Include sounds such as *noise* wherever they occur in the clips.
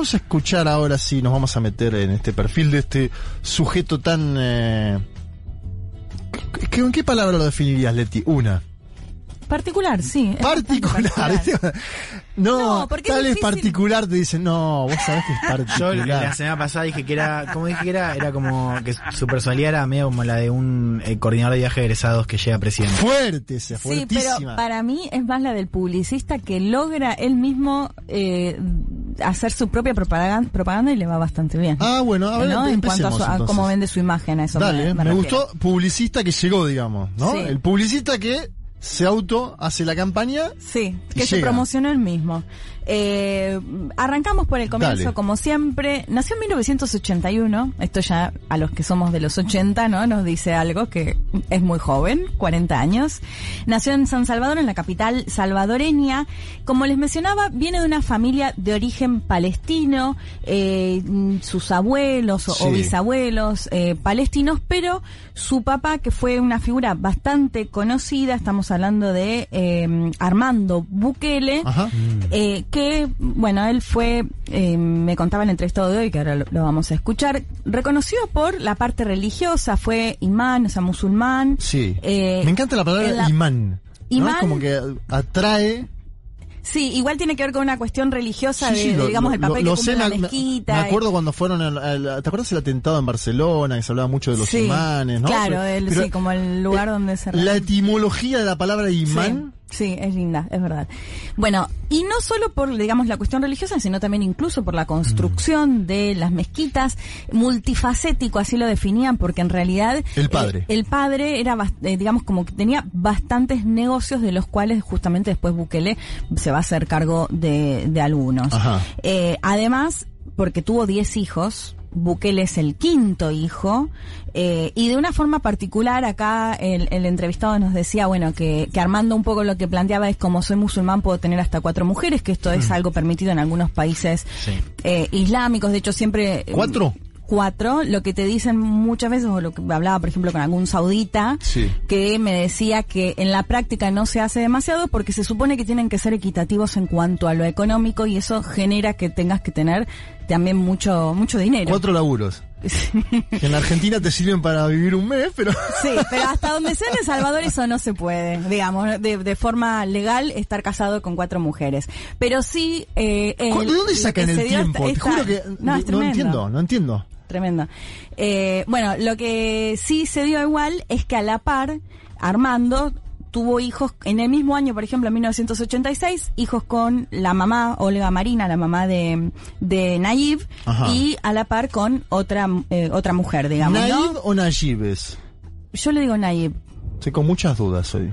Vamos a escuchar ahora sí, nos vamos a meter en este perfil de este sujeto tan... Eh, ¿qué- ¿En qué palabra lo definirías, Leti? Una. Particular, sí. Particular. *laughs* no, No, porque tal es particular, te dicen, no, vos sabés que es *laughs* Yo particular. la semana pasada dije que era, como dije que era, era como que su personalidad era medio como la de un eh, coordinador de viaje de egresados que llega presidente. Fuerte, esa, Sí, fuertísima. pero para mí es más la del publicista que logra él mismo eh, hacer su propia propaganda, propaganda y le va bastante bien. Ah, bueno, a ver, ¿No? En cuanto a, su- a cómo vende su imagen, a eso Dale, me, me, me gustó publicista que llegó, digamos, ¿no? Sí. El publicista que se auto hace la campaña. Sí, que se llega. promocionó él mismo. Eh, arrancamos por el comienzo, Dale. como siempre. Nació en 1981. Esto ya a los que somos de los 80, ¿no? Nos dice algo que es muy joven, 40 años. Nació en San Salvador, en la capital salvadoreña. Como les mencionaba, viene de una familia de origen palestino. eh, sus abuelos o, bisabuelos eh, palestinos, pero su papá, que fue una figura bastante conocida, estamos hablando de eh, Armando Bukele, Ajá. eh, que, bueno, él fue, eh, me contaba en el entrevistado de hoy, que ahora lo, lo vamos a escuchar, reconocido por la parte religiosa, fue imán, o sea, musulmán. Sí. Eh, Me encanta la palabra la- imán. ¿no? Imán- Como que atrae. Sí, igual tiene que ver con una cuestión religiosa Sí, de, sí, de, lo- digamos, el papel lo que sé, cumple la me- me- mezquita. Me y- acuerdo cuando fueron al, al- ¿Te acuerdas el atentado en Barcelona? Que se hablaba mucho de los Sí, imanes, ¿no? Claro, Pero- el- pero, sí, como el lugar eh, donde se La etimología de la palabra imán. Sí, es linda, es verdad. Bueno, y no solo por, digamos, la cuestión religiosa, sino también incluso por la Mm. construcción de las mezquitas, multifacético, así lo definían, porque en realidad... El padre. eh, el padre era, eh, digamos, como que tenía bastantes negocios de los cuales justamente después Bukele se va a hacer cargo de, de algunos. Ajá. Eh, además, porque tuvo 10 hijos, Bukele es el quinto hijo, eh, y de una forma particular acá el, el entrevistado nos decía, bueno, que, que Armando un poco lo que planteaba es como soy musulmán puedo tener hasta cuatro mujeres, que esto es algo permitido en algunos países Sí. eh, islámicos, de hecho siempre... eh, ¿Cuatro? Cuatro, lo que te dicen muchas veces, o lo que hablaba por ejemplo con algún saudita, Sí. que me decía que en la práctica no se hace demasiado porque se supone que tienen que ser equitativos en cuanto a lo económico y eso genera que tengas que tener también mucho mucho dinero. Cuatro laburos. Que en la Argentina te sirven para vivir un mes, pero. Sí, pero hasta donde sea en El Salvador eso no se puede, digamos, de, de forma legal estar casado con cuatro mujeres. Pero sí... Eh, el- ¿De dónde sacan el tiempo? esta- Te juro que esta- no, es tremendo. entiendo, no entiendo. Tremendo. Eh, bueno, lo que sí se dio igual es que a la par, Armando tuvo hijos en el mismo año, por ejemplo, en 1986, hijos con la mamá, Olga Marina, la mamá de, de Nayib, Ajá. y a la par con otra, eh, otra mujer, digamos, ¿Naib ¿no? o Najib es? Yo le digo Nayib. Estoy con muchas dudas hoy.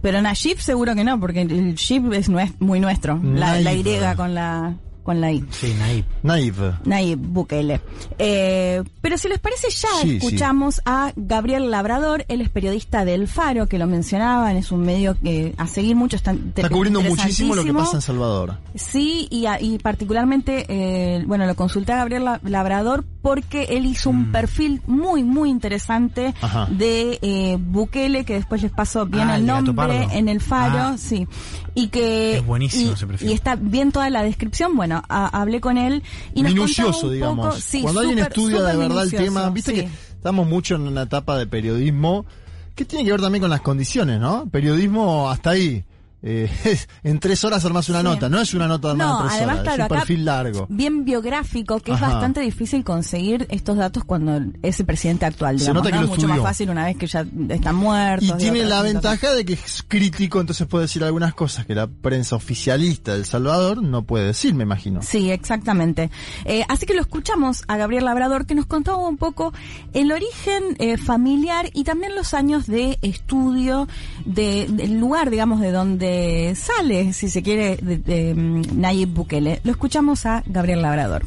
Pero Nayib seguro que no, porque el Shib es muy nuestro. La, la Nayib. Y con la, con la I. Sí, Naib. Naib. Nayib Bukele. Eh, pero si les parece ya Sí, escuchamos a Gabriel Labrador, él es periodista del Faro, que lo mencionaban, es un medio que a seguir mucho está, Está cubriendo muchísimo lo que pasa en Salvador. Sí, y, a- y particularmente, eh, bueno, lo consulté a Gabriel La- Labrador porque él hizo un perfil muy, muy interesante Mm. Ajá. de eh, Bukele, que después les paso bien Ah, el nombre en el Faro, Ah. sí. Y que... Es buenísimo y- ese perfil. Y está bien toda la descripción, bueno, a- hablé con él y nos Minucioso, un digamos. poco- sí, Cuando alguien súper- estudia de verdad el tema, viste sí. que estamos mucho en una etapa de periodismo ¿Qué tiene que ver también con las condiciones, no? Periodismo hasta ahí. Eh, *laughs* en tres horas armas una Sí. nota, no es una nota armada No, en tres además, horas, claro, es un perfil largo. bien biográfico, que es bastante difícil conseguir estos datos cuando es el presidente actual. Se Digamos, nota que ¿no? lo Mucho estudió. más fácil una vez que ya están muertos. Y tiene la ventaja de que es crítico, entonces puede decir algunas cosas que la prensa oficialista de El Salvador no puede decir, me imagino. Sí, exactamente. Eh, así que lo escuchamos a Gabriel Labrador que nos contaba un poco el origen eh, familiar y también los años de estudio de- del lugar, digamos, de donde sale, si se quiere, de, de, mm, Nayib Bukele. Lo escuchamos a Gabriel Labrador.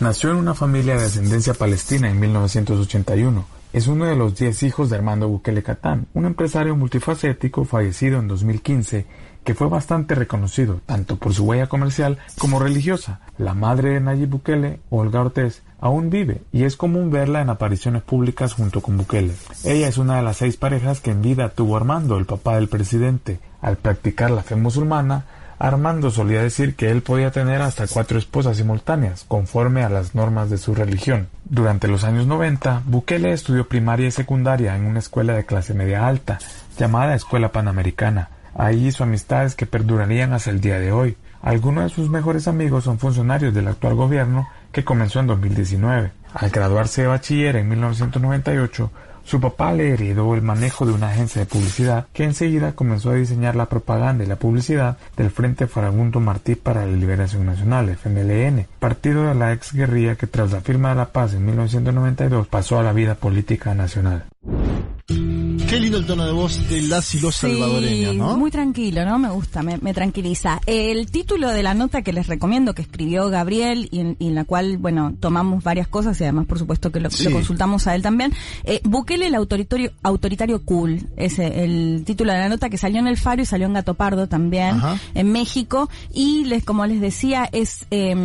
Nació en una familia de ascendencia palestina en 1981. Es uno de los 10 hijos de Armando Bukele Catán, un empresario multifacético fallecido en 2015 que fue bastante reconocido tanto por su huella comercial como religiosa. La madre de Nayib Bukele, Olga Ortiz, aún vive y es común verla en apariciones públicas junto con Bukele. Ella es una de las seis parejas que en vida tuvo Armando, el papá del presidente. Al practicar la fe musulmana, Armando solía decir que él podía tener hasta cuatro esposas simultáneas, conforme a las normas de su religión. Durante los años 90, Bukele estudió primaria y secundaria en una escuela de clase media alta, llamada Escuela Panamericana. Ahí hizo amistades que perdurarían hasta el día de hoy. Algunos de sus mejores amigos son funcionarios del actual gobierno que comenzó en 2019. Al graduarse de bachiller en 1998, su papá le heredó el manejo de una agencia de publicidad que enseguida comenzó a diseñar la propaganda y la publicidad del Frente Farabundo Martí para la Liberación Nacional, FMLN, partido de la ex guerrilla que tras la firma de la paz en 1992 pasó a la vida política nacional. Qué lindo el tono de voz de las y los salvadoreños, ¿no? Muy tranquilo, ¿no? Me gusta, me, me tranquiliza. El título de la nota que les recomiendo, que escribió Gabriel, y en, y en la cual, bueno, tomamos varias cosas y además, por supuesto, que lo, Sí. lo consultamos a él también. Eh, Bukele, el autoritario, autoritario cool, es el título de la nota que salió en El Faro y salió en Gato Pardo también, Ajá. en México. Y les, como les decía, es eh,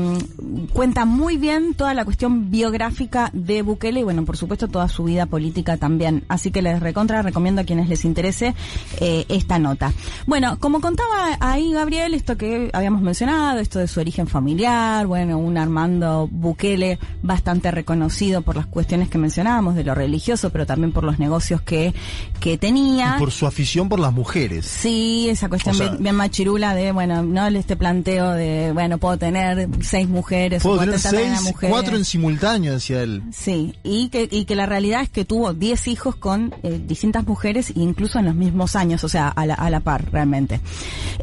cuenta muy bien toda la cuestión biográfica de Bukele y, bueno, por supuesto, toda su vida política también. Así que les recontra recomiendo a quienes les interese eh, esta nota. Bueno, como contaba ahí Gabriel, esto que habíamos mencionado, esto de su origen familiar, bueno, un Armando Bukele bastante reconocido por las cuestiones que mencionábamos, de lo religioso, pero también por los negocios que, que tenía. Y por su afición por las mujeres. Sí, esa cuestión O sea- bien, bien machirula de, bueno, no este planteo de, bueno, puedo tener seis mujeres, Puedo tener seis, una mujer. cuatro en simultáneo, decía él. Sí, y que, y que la realidad es que tuvo 10 hijos con eh, distintas mujeres, incluso en los mismos años, o sea, a la, a la par, realmente.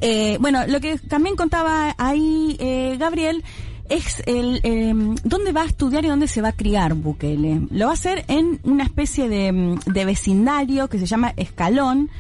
Eh, bueno, lo que también contaba ahí eh, Gabriel es el eh, dónde va a estudiar y dónde se va a criar Bukele. Lo va a hacer en una especie de, mm, de vecindario que se llama Escalón,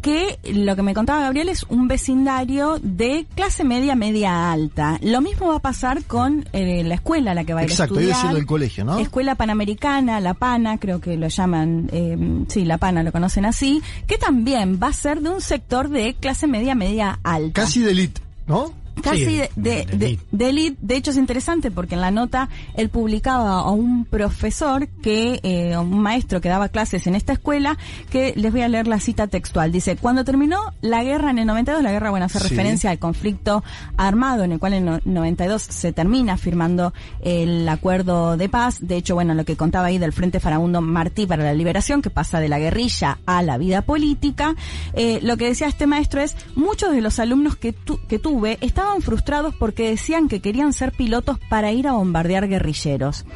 que lo que me contaba Gabriel es un vecindario de clase media, media alta. Lo mismo va a pasar con eh, la escuela a la que va a ir Exacto, a estudiar. del colegio, ¿no? Escuela Panamericana, La Pana, creo que lo llaman, eh, sí, La Pana lo conocen así, que también va a ser de un sector de clase media, media alta. Casi de elite, ¿no? Casi Sí, de, de, de de- elite. hecho es interesante porque en la nota él publicaba a un profesor que, eh, un maestro que daba clases en esta escuela, que les voy a leer la cita textual. Dice, cuando terminó la guerra en el 92, la guerra, bueno, hace Sí. referencia al conflicto armado en el cual en el 92 se termina firmando el acuerdo de paz. De hecho, bueno, lo que contaba ahí del Frente Farabundo Martí para la Liberación, que pasa de la guerrilla a la vida política, eh, lo que decía este maestro es, muchos de los alumnos que, tu- que tuve estaban frustrados porque decían que querían ser pilotos para ir a bombardear guerrilleros.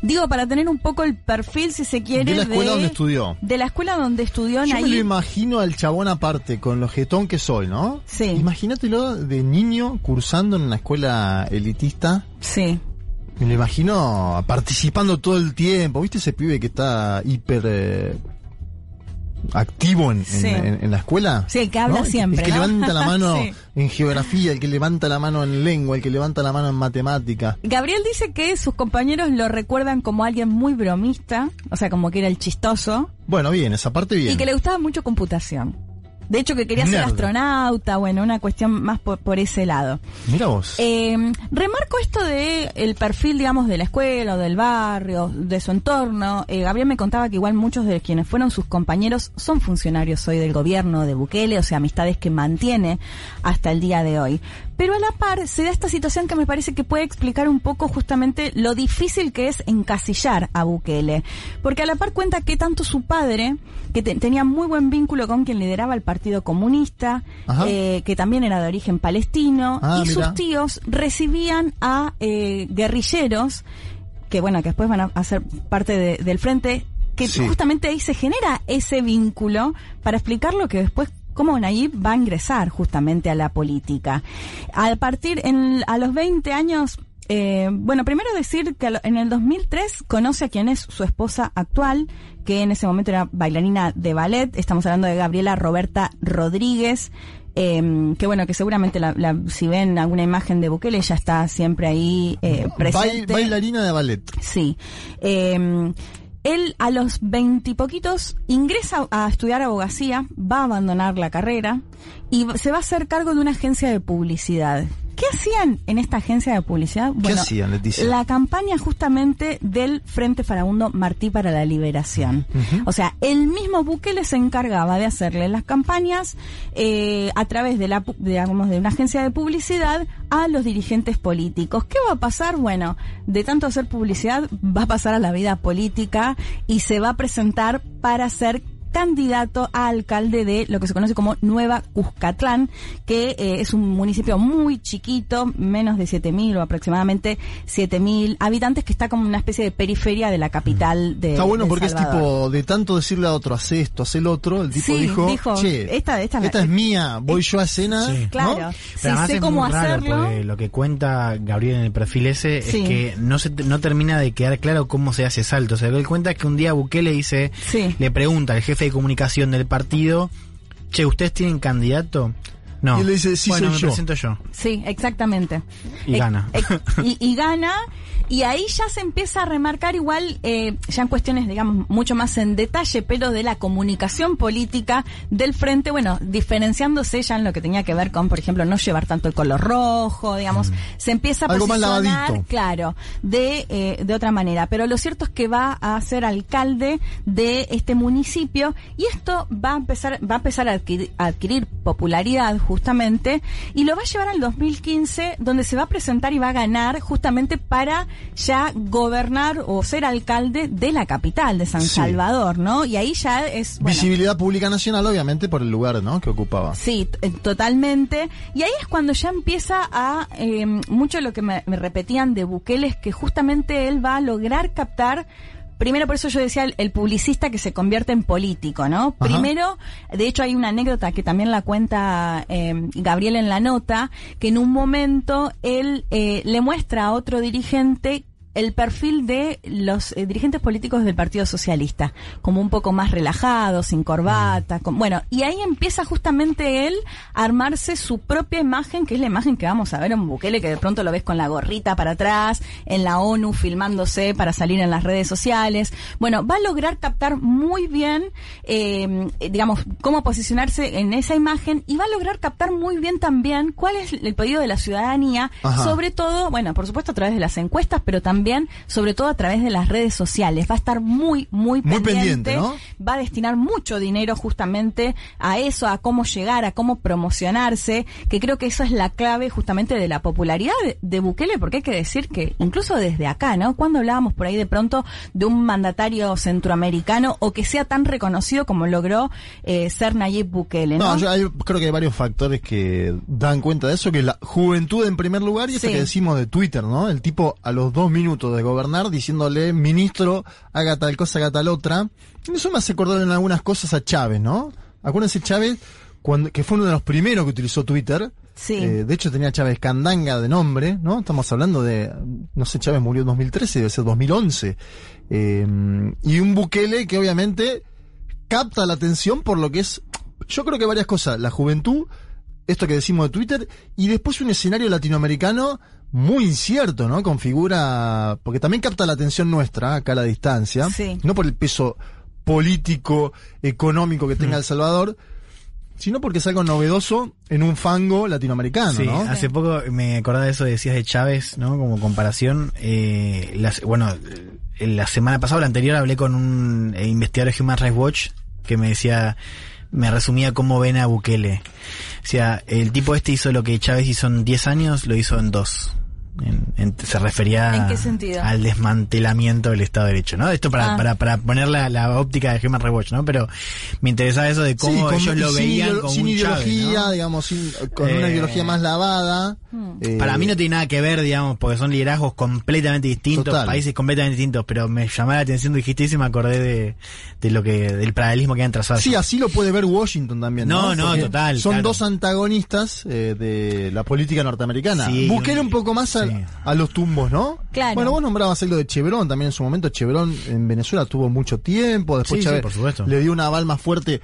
Digo, para tener un poco el perfil, si se quiere, De la escuela donde estudió. De la escuela donde estudió Yo me lo imagino al chabón aparte, con lo jetón que soy, ¿no? Sí. Imagínatelo de niño cursando en una escuela elitista. Sí. Me lo imagino participando todo el tiempo. ¿Viste ese pibe que está hiper eh, activo en, en- Sí. en- en la escuela? Sí, el que habla ¿No? siempre, El que ¿no? levanta la *laughs* mano Sí. en geografía, el que levanta la mano en lengua, el que levanta la mano en matemática. Gabriel dice que sus compañeros lo recuerdan como alguien muy bromista, o sea, como que era el chistoso, Bueno, bien, esa parte bien. y que le gustaba mucho computación. De hecho que quería ser astronauta, bueno, una cuestión más por, por ese lado. Mira vos. Eh, remarco esto de el perfil, digamos, de la escuela o del barrio, de su entorno. Eh, Gabriel me contaba que igual muchos de quienes fueron sus compañeros son funcionarios hoy del gobierno de Bukele, o sea, amistades que mantiene hasta el día de hoy. Pero a la par se da esta situación que me parece que puede explicar un poco justamente lo difícil que es encasillar a Bukele. Porque a la par cuenta que tanto su padre, que te- tenía muy buen vínculo con quien lideraba el Partido Comunista, eh, que también era de origen palestino, Ah, y mira. sus tíos recibían a eh, guerrilleros que bueno que después van a, ser parte de- del frente que Sí. justamente ahí se genera ese vínculo para explicar lo que después cómo Nayib va a ingresar justamente a la política. A partir en, a los 20 años eh, bueno, primero decir que en el 2003 conoce a quien es su esposa actual, que en ese momento era bailarina de ballet. Estamos hablando de Gabriela Roberta Rodríguez. eh, que bueno, que seguramente la, la- si ven alguna imagen de Bukele, ella está siempre ahí eh, Bail- presente. bailarina de ballet. Sí. Eh, él a los veintipoquitos ingresa a estudiar abogacía, va a abandonar la carrera y se va a hacer cargo de una agencia de publicidad. ¿Qué hacían en esta agencia de publicidad? ¿Qué hacían, Leticia? La campaña justamente del Frente Farabundo Martí para la Liberación. O sea, el mismo Bukele se encargaba de hacerle las campañas eh, a través de, la, digamos, de una agencia de publicidad a los dirigentes políticos. ¿Qué va a pasar? Bueno, de tanto hacer publicidad va a pasar a la vida política y se va a presentar para ser candidato a alcalde de lo que se conoce como Nueva Cuscatlán, que eh, es un municipio muy chiquito, menos de 7.000 o aproximadamente 7.000 habitantes, que está como una especie de periferia de la capital de Está bueno de porque es tipo, de tanto decirle a otro, hace esto, hace el otro, el tipo Sí, dijo, dijo, che, esta- esta- es mía, voy yo a cena, Sí. ¿no? Claro, además sé cómo hacerlo. lo que cuenta Gabriel en el perfil ese Sí. es que no se no termina de quedar claro cómo se hace salto. O sea, él cuenta que un día Bukele dice, Sí. le pregunta al jefe de comunicación del partido, che, ¿ustedes tienen candidato? No. Y él le dice, "Sí, bueno, soy me yo". presento yo. Sí, exactamente. Y gana. *laughs* y, y gana. Y ahí ya se empieza a remarcar igual, eh, ya en cuestiones, digamos, mucho más en detalle, pero de la comunicación política del frente, bueno, diferenciándose ya en lo que tenía que ver con, por ejemplo, no llevar tanto el color rojo, digamos, se empieza a Mm. Algo más posicionar, claro, de, eh, de otra manera. Pero lo cierto es que va a ser alcalde de este municipio y esto va a empezar, va a empezar a adquirir, a adquirir popularidad justamente y lo va a llevar al 2015 donde se va a presentar y va a ganar justamente para ya gobernar o ser alcalde de la capital de San Sí. Salvador, ¿no? Y ahí ya es bueno, Visibilidad pública nacional, obviamente, por el lugar, ¿no? Que ocupaba. Sí, eh, totalmente. Y ahí es cuando ya empieza a, eh, mucho lo que me, me repetían de Bukele es que justamente él va a lograr captar Primero, por eso yo decía el, el publicista que se convierte en político, ¿no? Ajá. Primero, de hecho hay una anécdota que también la cuenta eh, Gabriel en la nota, que en un momento él eh, le muestra a otro dirigente el perfil de los eh, dirigentes políticos del Partido Socialista, como un poco más relajados, sin corbata, con- bueno, y ahí empieza justamente él a armarse su propia imagen, que es la imagen que vamos a ver en Bukele, que de pronto lo ves con la gorrita para atrás, en la ONU filmándose para salir en las redes sociales. Bueno, va a lograr captar muy bien, eh, digamos, cómo posicionarse en esa imagen y va a lograr captar muy bien también cuál es el pedido de la ciudadanía, Ajá. sobre todo, bueno, por supuesto a través de las encuestas, pero también, sobre todo a través de las redes sociales. Va a estar muy, muy, Muy pendiente, ¿no? Va a destinar mucho dinero justamente a eso, a cómo llegar, a cómo promocionarse, que creo que eso es la clave justamente de la popularidad de, de Bukele, porque hay que decir que incluso desde acá, ¿no? Cuando hablábamos por ahí de pronto de un mandatario centroamericano o que sea tan reconocido como logró eh, ser Nayib Bukele, ¿no? No, yo hay- creo que hay varios factores que dan cuenta de eso, que la juventud en primer lugar y esto Sí. que decimos de Twitter, ¿no? El tipo a los dos minutos de gobernar diciéndole, ministro, haga tal cosa, haga tal otra. Eso me hace acordar en algunas cosas a Chávez, ¿no? Acuérdense Chávez, cuando, que fue uno de los primeros que utilizó Twitter. Sí. Eh, de hecho tenía Chávez Candanga de nombre, ¿no? Estamos hablando de, no sé, Chávez murió en 2013, debe ser 2011. Eh, y un Bukele que obviamente capta la atención por lo que es, yo creo que varias cosas, la juventud, esto que decimos de Twitter, y después un escenario latinoamericano muy incierto, ¿no? Configura, porque también capta la atención nuestra, acá a la distancia, Sí. no por el peso político, económico que tenga El Salvador, sino porque es algo novedoso en un fango latinoamericano, Sí, ¿no? hace poco me acordaba de eso, decías de Chávez, ¿no? Como comparación. Eh, las- bueno, eh, la semana pasada o la anterior hablé con un eh, investigador de Human Rights Watch que me decía, me resumía cómo ven a Bukele. O sea, el tipo este hizo lo que Chávez hizo en 10 años, lo hizo en dos. En- en- se refería ¿En qué sentido? al desmantelamiento del Estado de Derecho, ¿no? Esto para, Ah. para, para poner la, la óptica de Human Rights Watch, ¿no? Pero me interesaba eso de Sí, cómo con- ellos lo sin veían como sin un Chávez, ideología, ¿no? digamos, sin- con una Eh, ideología más lavada. Hmm. eh, Para mí no tiene nada que ver, digamos, porque son liderazgos completamente distintos, Total. países completamente distintos, pero me llamó la atención, dijiste y me acordé de, de lo que, del paralelismo que han trazado. Sí, así lo puede ver Washington también. No, No, total, Son claro. dos antagonistas eh, de la política norteamericana. Sí, un poco más a, sí. a los tumbos, ¿no? Claro. Bueno, vos nombrabas algo de Chevron también en su momento. Chevron en Venezuela tuvo mucho tiempo. Después Sí, sí, Chávez por supuesto. le dio una aval más fuerte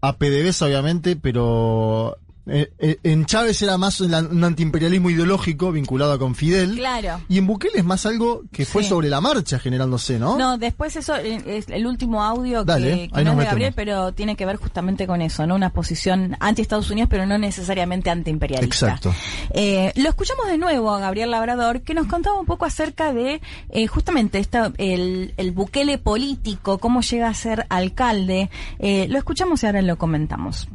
a PDVSA, obviamente, pero eh, eh, en Chávez era más la- un antiimperialismo ideológico vinculado con Fidel. Claro. Y en Bukele es más algo que fue Sí. sobre la marcha generándose, ¿no? No, después eso eh, es el último audio Dale, que, no es de Gabriel, pero tiene que ver justamente con eso, ¿no? Una posición anti-Estados Unidos, pero no necesariamente anti-imperialista. Exacto. Eh, lo escuchamos de nuevo a Gabriel Labrador, que nos contaba un poco acerca de eh, justamente esta, el, el Bukele político, cómo llega a ser alcalde. Eh, lo escuchamos y ahora lo comentamos.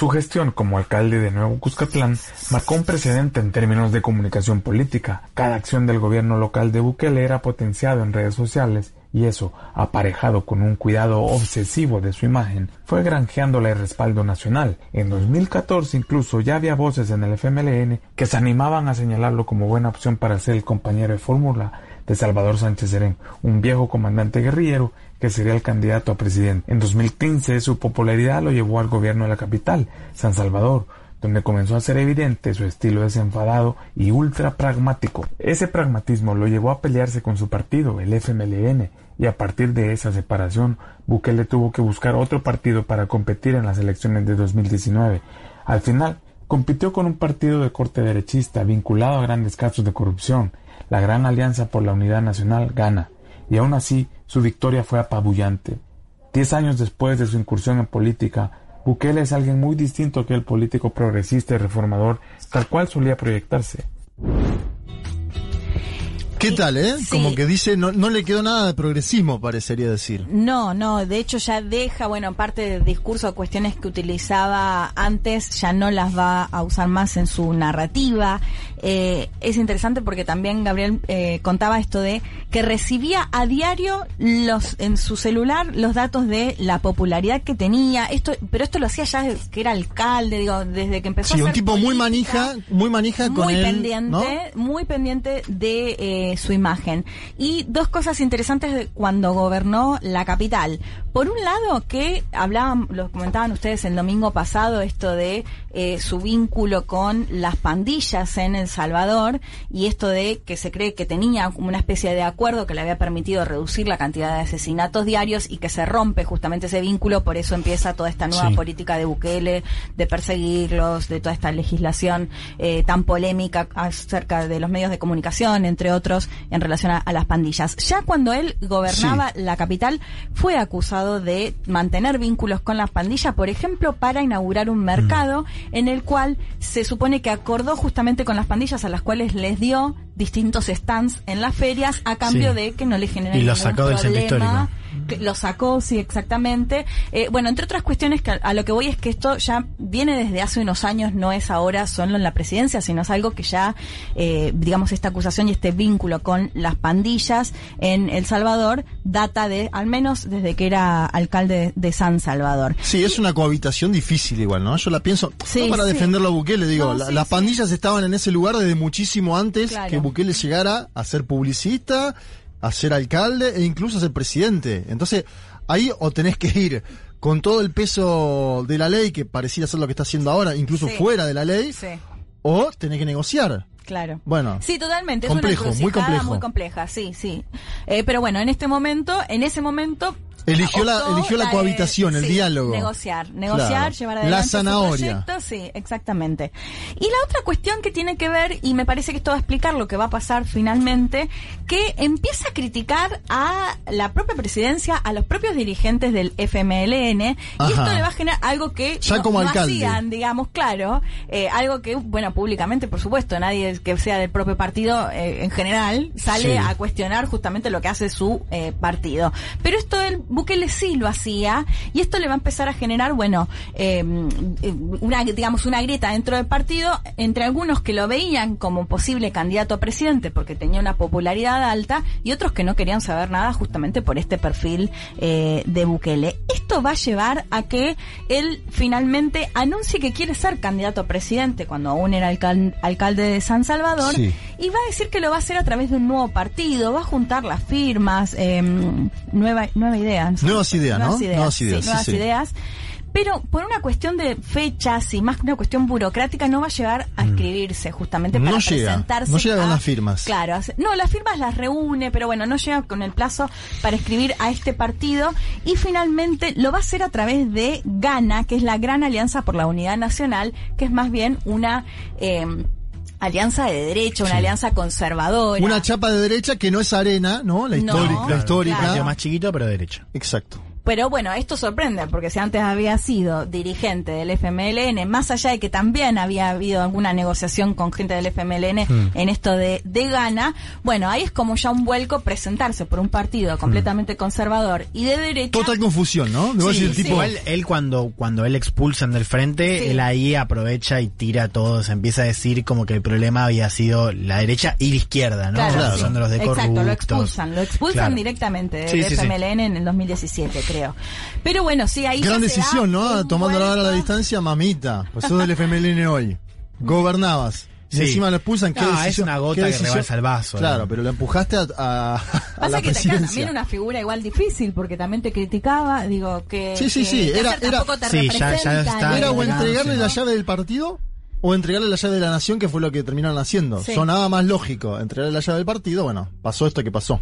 Su gestión como alcalde de Nuevo Cuscatlán marcó un precedente en términos de comunicación política. Cada acción del gobierno local de Bukele era potenciado en redes sociales y eso, aparejado con un cuidado obsesivo de su imagen, fue granjeándole respaldo nacional. En 2014 incluso ya había voces en el FMLN que se animaban a señalarlo como buena opción para ser el compañero de fórmula de Salvador Sánchez Serén, un viejo comandante guerrillero que sería el candidato a presidente. En 2015 su popularidad lo llevó al gobierno de la capital, San Salvador, donde comenzó a ser evidente su estilo desenfadado y ultra pragmático. Ese pragmatismo lo llevó a pelearse con su partido, el FMLN, y a partir de esa separación, Bukele tuvo que buscar otro partido para competir en las elecciones de 2019. Al final, compitió con un partido de corte derechista vinculado a grandes casos de corrupción. La Gran Alianza por la Unidad Nacional gana, y aún así su victoria fue apabullante. Diez años después de su incursión en política, Bukele es alguien muy distinto que el político progresista y reformador tal cual solía proyectarse. ¿Qué tal, eh? Sí. Como que dice, no, no le quedó nada de progresismo, parecería decir. No, no, de hecho ya deja, bueno, parte del discurso, cuestiones que utilizaba antes, ya no las va a usar más en su narrativa. Eh, es interesante porque también Gabriel eh, contaba esto de que recibía a diario los en su celular los datos de la popularidad que tenía. Esto, pero esto lo hacía ya desde que era alcalde, digo, desde que empezó Sí, a un hacer tipo muy manija, muy manija con muy él, pendiente, ¿no? muy pendiente de eh, su imagen. Y dos cosas interesantes de cuando gobernó la capital. Por un lado, que hablaban, lo comentaban ustedes el domingo pasado, esto de eh, su vínculo con las pandillas en El Salvador y esto de que se cree que tenía como una especie de acuerdo que le había permitido reducir la cantidad de asesinatos diarios y que se rompe justamente ese vínculo, por eso empieza toda esta nueva Sí. política de Bukele de perseguirlos, de toda esta legislación eh, tan polémica acerca de los medios de comunicación, entre otros, en relación a, a las pandillas. Ya cuando él gobernaba la capital, fue acusado de mantener vínculos con las pandillas, por ejemplo, para inaugurar un mercado en el cual se supone que acordó justamente con las pandillas a las cuales les dio distintos stands en las ferias a cambio Sí. de que no le generen Y lo ningún sacó del centro histórico. Que lo sacó, sí, exactamente. Eh, bueno, entre otras cuestiones que a, a lo que voy es que esto ya viene desde hace unos años, no es ahora solo en la presidencia, sino es algo que ya, eh, digamos, esta acusación y este vínculo con las pandillas en El Salvador data de, al menos desde que era alcalde de San Salvador. Sí, es una cohabitación difícil igual, ¿no? Yo la pienso, Sí, no para sí. defenderlo a Bukele, digo, No, la- sí, las pandillas estaban en ese lugar desde muchísimo antes Claro. que Bukele llegara a ser publicista, a ser alcalde e incluso a ser presidente. Entonces, ahí o tenés que ir con todo el peso de la ley, que pareciera ser lo que está haciendo ahora, incluso Sí. fuera de la ley, Sí, o tenés que negociar. claro. Bueno, Sí, totalmente. Complejo, es una muy complejo. Muy compleja, sí, sí. Eh, pero bueno, en este momento, en ese momento, Eligió la, eligió la, cohabitación, el diálogo. Negociar, negociar, llevar adelante la zanahoria. Proyecto, sí, exactamente. Y la otra cuestión que tiene que ver, y me parece que esto va a explicar lo que va a pasar finalmente, que empieza a criticar a la propia presidencia, a los propios dirigentes del FMLN, y esto le va a generar algo que ya como hacían, digamos, claro, eh, algo que, bueno, públicamente, por supuesto, nadie que sea del propio partido eh, en general sale a cuestionar justamente lo que hace su eh, partido. Pero esto del Bukele sí lo hacía y esto le va a empezar a generar, bueno, eh, una, digamos, una grieta dentro del partido entre algunos que lo veían como posible candidato a presidente porque tenía una popularidad alta y otros que no querían saber nada justamente por este perfil eh, de Bukele. Esto va a llevar a que él finalmente anuncie que quiere ser candidato a presidente cuando aún era alcalde de San Salvador y va a decir que lo va a hacer a través de un nuevo partido, va a juntar las firmas, eh, nueva, nueva idea Nuevas ideas, ¿no? Nuevas ideas. nuevas ideas. Pero por una cuestión de fechas y más que una cuestión burocrática no va a llegar a mm. escribirse justamente para no presentarse. No llega con las firmas. Claro, no, las firmas las reúne, pero bueno, no llega con el plazo para escribir a este partido y finalmente lo va a hacer a través de GANA, que es la Gran Alianza por la Unidad Nacional, que es más bien una... Eh, alianza de derecha, una alianza conservadora. Una chapa de derecha que no es arena, ¿no? La histórica. la histórica. Más chiquito, pero derecha. Exacto. Pero bueno, esto sorprende, porque si antes había sido dirigente del FMLN, más allá de que también había habido alguna negociación con gente del FMLN hmm. en esto de, de Gana, bueno, ahí es como ya un vuelco presentarse por un partido completamente conservador y de derecha. Total confusión, ¿no? Sí, tipo... él cuando, cuando él expulsan del frente, él ahí aprovecha y tira todo, se empieza a decir como que el problema había sido la derecha y la izquierda, ¿no? Claro, Son de los de Exacto, lo expulsan, lo expulsan directamente del FMLN en el 2017 creo. Pero bueno, sí, ahí Gran decisión, ¿no? Tomando la hora a la distancia, mamita. Pues sos del FMLN hoy. *laughs* Gobernabas. Y encima lo expulsan. ¿qué no, es una gota que rebalsa el vaso. Claro, pero lo empujaste a, a, a la que presidencia. también una figura igual difícil, porque también te criticaba, digo, que... Sí, sí, sí. Era, era, sí, ya, ya está, era o entregarle la llave del partido o entregarle la llave de la nación, que fue lo que terminaron haciendo. Sonaba más lógico entregarle la llave del partido, bueno, pasó esto que pasó.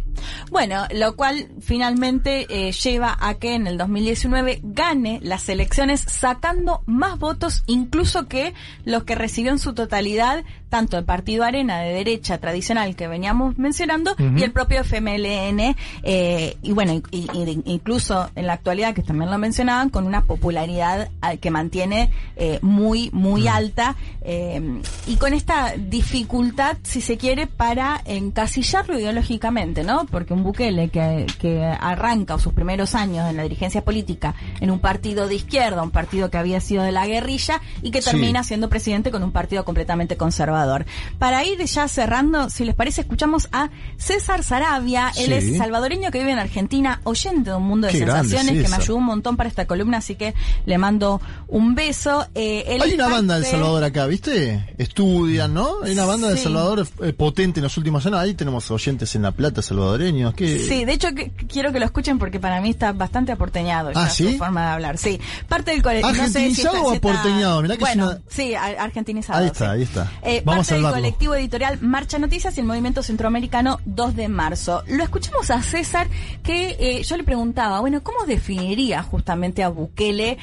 Bueno, lo cual finalmente eh, lleva a que en el 2019 gane las elecciones sacando más votos incluso que los que recibió en su totalidad tanto el Partido Arena de derecha tradicional que veníamos mencionando y el propio FMLN eh, y bueno, incluso en la actualidad que también lo mencionaban con una popularidad que mantiene eh, muy, muy alta eh, y con esta dificultad, si se quiere, para encasillarlo ideológicamente, ¿no? Porque un Bukele que, que arranca sus primeros años en la dirigencia política en un partido de izquierda, un partido que había sido de la guerrilla y que termina siendo presidente con un partido completamente conservador. Para ir ya cerrando, si les parece, escuchamos a César Sarabia, él es salvadoreño que vive en Argentina, oyente de un mundo de sensaciones, que me ayudó un montón para esta columna, así que le mando un beso. Eh, Hay una banda de Salvador acá, ¿viste? Estudian, ¿no? Hay una banda de Salvador eh, potente en los últimos años. Ahí tenemos oyentes en La Plata salvadoreños. Que... Sí, de hecho quiero que lo escuchen porque para mí está bastante aporteñado ¿Ah, su forma de hablar. Sí, parte del colectivo. ¿Argentinizado o aporteñado? Mirá que bueno, sí, argentinizado. Ahí está, ahí está. Eh, parte del colectivo editorial Marcha Noticias y el Movimiento Centroamericano 2 de marzo. Lo escuchamos a César que eh, yo le preguntaba, bueno, ¿cómo definiría justamente a Bukele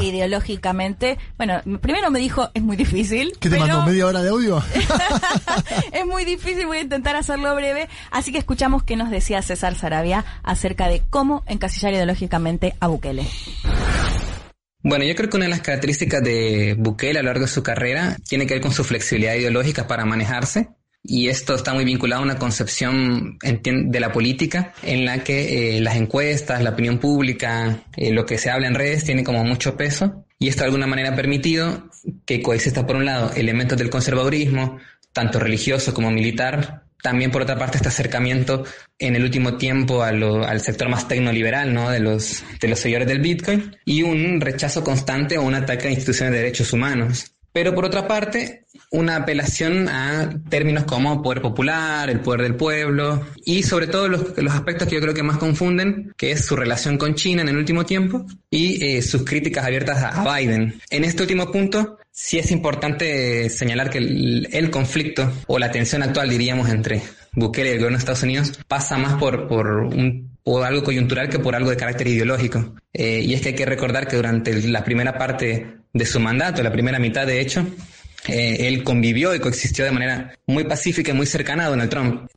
ideológicamente? Bueno, primero me dijo, es muy difícil ¿Qué te mandó? ¿Media hora de audio? *laughs* *laughs* es muy difícil, voy a intentar hacerlo breve. Así que escuchamos qué nos decía César Sarabia acerca de cómo encasillar ideológicamente a Bukele. Bueno, yo creo que una de las características de Bukele a lo largo de su carrera tiene que ver con su flexibilidad ideológica para manejarse. Y esto está muy vinculado a una concepción de la política en la que eh, las encuestas, la opinión pública, eh, lo que se habla en redes tiene como mucho peso. Y esto de alguna manera ha permitido que coexista por un lado elementos del conservadurismo, tanto religioso como militar, también por otra parte este acercamiento en el último tiempo al sector más tecnoliberal ¿no? de, los, de los seguidores del Bitcoin y un rechazo constante o un ataque a instituciones de derechos humanos. Pero por otra parte, una apelación a términos como poder popular, el poder del pueblo y sobre todo los, aspectos que yo creo que más confunden, que es su relación con China en el último tiempo y eh, sus críticas abiertas a, Biden. En este último punto, sí es importante señalar que el, conflicto o la tensión actual, diríamos, entre Bukele y el gobierno de Estados Unidos pasa más por, por un por algo coyuntural que por algo de carácter ideológico. Eh, y es que hay que recordar que durante la primera parte de su mandato, la primera mitad de hecho, eh, él convivió y coexistió de manera muy pacífica y muy cercana a Donald Trump.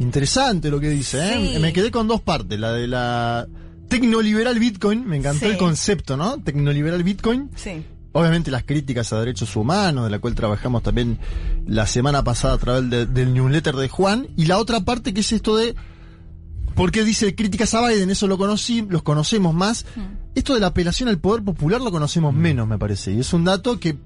Interesante lo que dice, ¿eh? Me quedé con dos partes, la de la tecnoliberal Bitcoin, me encantó el concepto, ¿no? Tecnoliberal Bitcoin. Sí. Obviamente las críticas a derechos humanos, de la cual trabajamos también la semana pasada a través del newsletter de Juan, y la otra parte que es esto de ¿Por qué dice críticas a Biden? Eso lo conocí, los conocemos más. Mm. Esto de la apelación al poder popular lo conocemos mm. menos, me parece. Y es un dato que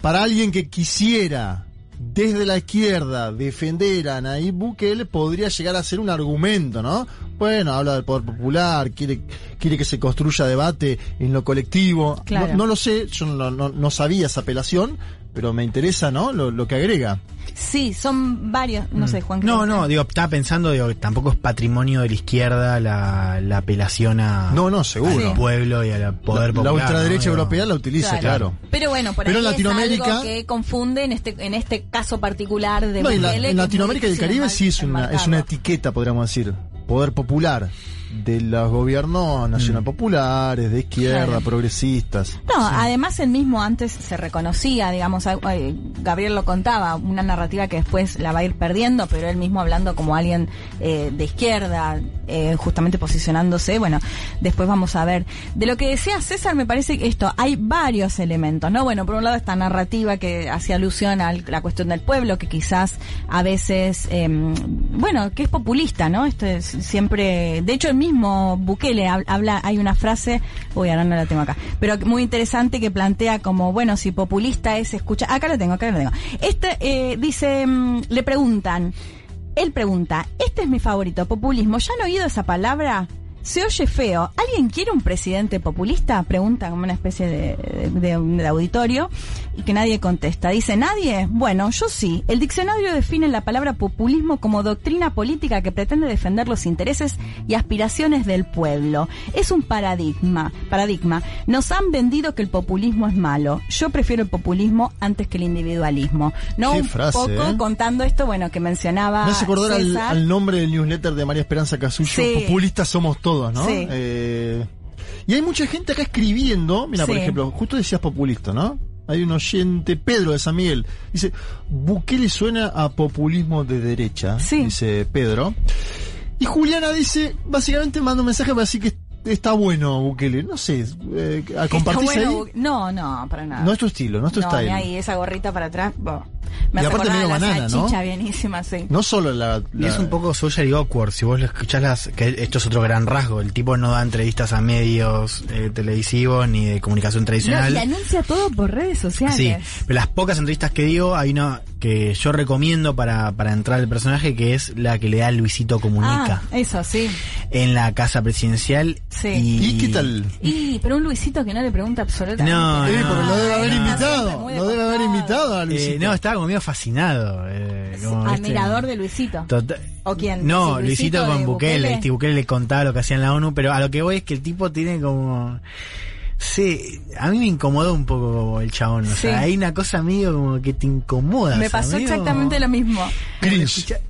para alguien que quisiera desde la izquierda defender a Nayib Bukele podría llegar a ser un argumento, ¿no? Bueno, habla del poder popular, quiere, quiere que se construya debate en lo colectivo. No, lo sé, yo no, no sabía esa apelación, pero me interesa, ¿no? Lo, lo que agrega. Sí, son varios, no mm. sé, Juan. No, no, digo, estaba pensando, digo, tampoco es patrimonio de la izquierda la, la apelación a, no, no, seguro. al pueblo y al poder popular. La ultraderecha europea la utiliza, claro. Pero bueno, por Pero ahí Latinoamérica, es algo que confunde en este, en este caso particular de no, en, Latinoamérica y el Caribe sí es una, es una etiqueta, podríamos decir. Poder popular de los gobiernos nacional mm. populares, de izquierda, progresistas. No, además él mismo antes se reconocía, digamos, Gabriel lo contaba, una narrativa que después la va a ir perdiendo, pero él mismo hablando como alguien eh, de izquierda, eh, justamente posicionándose, bueno, después vamos a ver. De lo que decía César, me parece que esto, hay varios elementos, ¿no? Bueno, por un lado esta narrativa que hacía alusión a la cuestión del pueblo, que quizás a veces, em, bueno, que es populista, ¿no? Esto es siempre, de hecho, mismo Bukele habla, hay una frase, uy, ahora no la tengo acá, pero muy interesante que plantea como, bueno, si populista es escuchar, acá lo tengo, acá lo tengo. Este eh, dice, mm, le preguntan, él pregunta, este es mi favorito, populismo, ¿ya han oído esa palabra? Se oye feo. ¿Alguien quiere un presidente populista? Pregunta como una especie de, de, auditorio y que nadie contesta. Dice, ¿nadie? Bueno, yo sí. El diccionario define la palabra populismo como doctrina política que pretende defender los intereses y aspiraciones del pueblo. Es un paradigma. Paradigma. Nos han vendido que el populismo es malo. Yo prefiero el populismo antes que el individualismo. No un poco ¿eh? contando esto, bueno, que mencionaba. Me hace acordar al, nombre del newsletter de María Esperanza Casullo. Populistas somos todos. ¿No? Eh, y hay mucha gente acá escribiendo, mira, por ejemplo, justo decías populista, ¿no? Hay un oyente, Pedro de San Miguel, dice, Bukele suena a populismo de derecha, dice Pedro. Y Juliana dice, básicamente manda un mensaje para decir que está bueno Bukele. No sé, eh, ¿a compartirse ahí? No, no, para nada. No es tu estilo, no es tu no, style. ahí esa gorrita para atrás. Me y aparte medio banana, ¿no? bienísima, sí. No solo la, Y es un poco social y awkward. Si vos lo escuchás, las, que esto es otro gran rasgo. El tipo no da entrevistas a medios eh, televisivos ni de comunicación tradicional. y anuncia todo por redes sociales. Sí, pero las pocas entrevistas que dio, hay una que yo recomiendo para, para entrar al personaje, que es la que le da Luisito Comunica. Ah, eso, sí. En la casa presidencial. Sí. Y, qué tal? Y, pero un Luisito que no le pregunta absolutamente No, sí, porque lo debe haber invitado. Lo debe haber invitado a Luisito. Eh, no, estaba como medio fascinado. Eh, admirador de Luisito. Tota- ¿O quién? No, Luisito, con Bukele. Bukele. Bukele le contaba lo que hacía en la ONU, pero a lo que voy es que el tipo tiene como Sí, a mí me incomodó un poco el chabón. O sea, hay una cosa medio como que te incomoda. Me pasó exactamente lo mismo.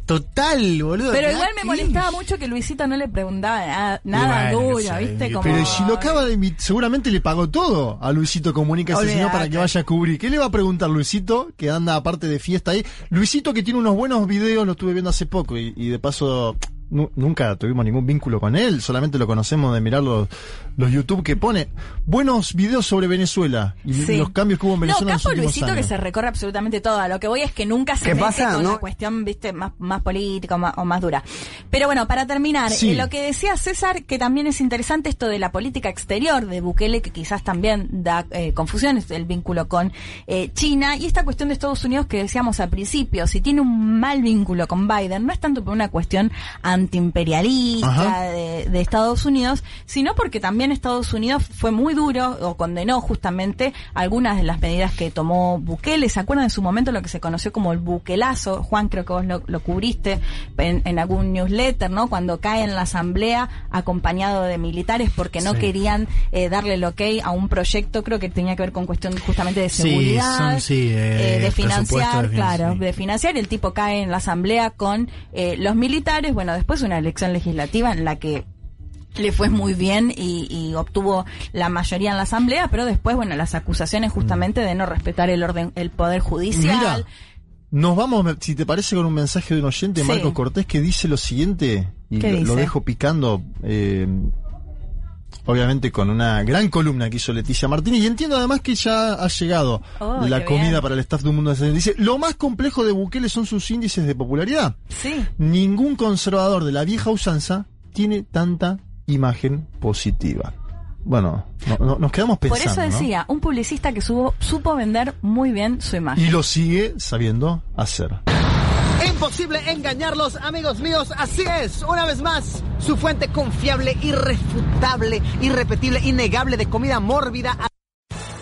Total, boludo. Pero igual me molestaba mucho que Luisito no le preguntaba nada, duro, ¿viste? Como... Pero si lo acaba de invitar, seguramente le pagó todo a Luisito Comunica ese para que vaya a cubrir. ¿Qué le va a preguntar Luisito, que anda aparte de fiesta ahí? Luisito que tiene unos buenos videos, lo estuve viendo hace poco y de paso nunca tuvimos ningún vínculo con él, solamente lo conocemos de mirar los, los YouTube que pone buenos videos sobre Venezuela y los cambios que hubo en Venezuela. No, capo Luisito que se recorre absolutamente todo. A lo que voy es que nunca se mete pasa, con una cuestión, viste, más, más política o más, dura. Pero bueno, para terminar, eh, lo que decía César, que también es interesante esto de la política exterior de Bukele, que quizás también da eh, confusión, el vínculo con eh, China, y esta cuestión de Estados Unidos que decíamos al principio, si tiene un mal vínculo con Biden, no es tanto por una cuestión antiimperialista de, de, Estados Unidos, sino porque también Estados Unidos fue muy duro o condenó justamente algunas de las medidas que tomó Bukele. ¿Se acuerdan en su momento lo que se conoció como el buquelazo? Juan, creo que vos lo, cubriste en, algún newsletter, ¿no? Cuando cae en la asamblea acompañado de militares porque no querían eh, darle el ok a un proyecto, creo que tenía que ver con cuestión justamente de seguridad, sí, eh, de financiar, claro, de financiar. El tipo cae en la asamblea con eh, los militares, bueno, después después una elección legislativa en la que le fue muy bien y, obtuvo la mayoría en la asamblea, pero después, bueno, las acusaciones justamente de no respetar el orden, el poder judicial. nos vamos, si te parece, con un mensaje de un oyente, Marcos Cortés, que dice lo siguiente, y lo, dejo picando, eh, obviamente con una gran columna que hizo Leticia Martínez, y entiendo además que ya ha llegado oh, la comida para el staff de un mundo de Dice, lo más complejo de Bukele son sus índices de popularidad. Sí. Ningún conservador de la vieja usanza tiene tanta imagen positiva. Bueno, nos quedamos pensando. Por eso decía, un publicista que supo vender muy bien su imagen. Y lo sigue sabiendo hacer. Imposible engañarlos, amigos míos. Así es, una vez más, su fuente confiable, irrefutable, irrepetible, innegable de comida mórbida.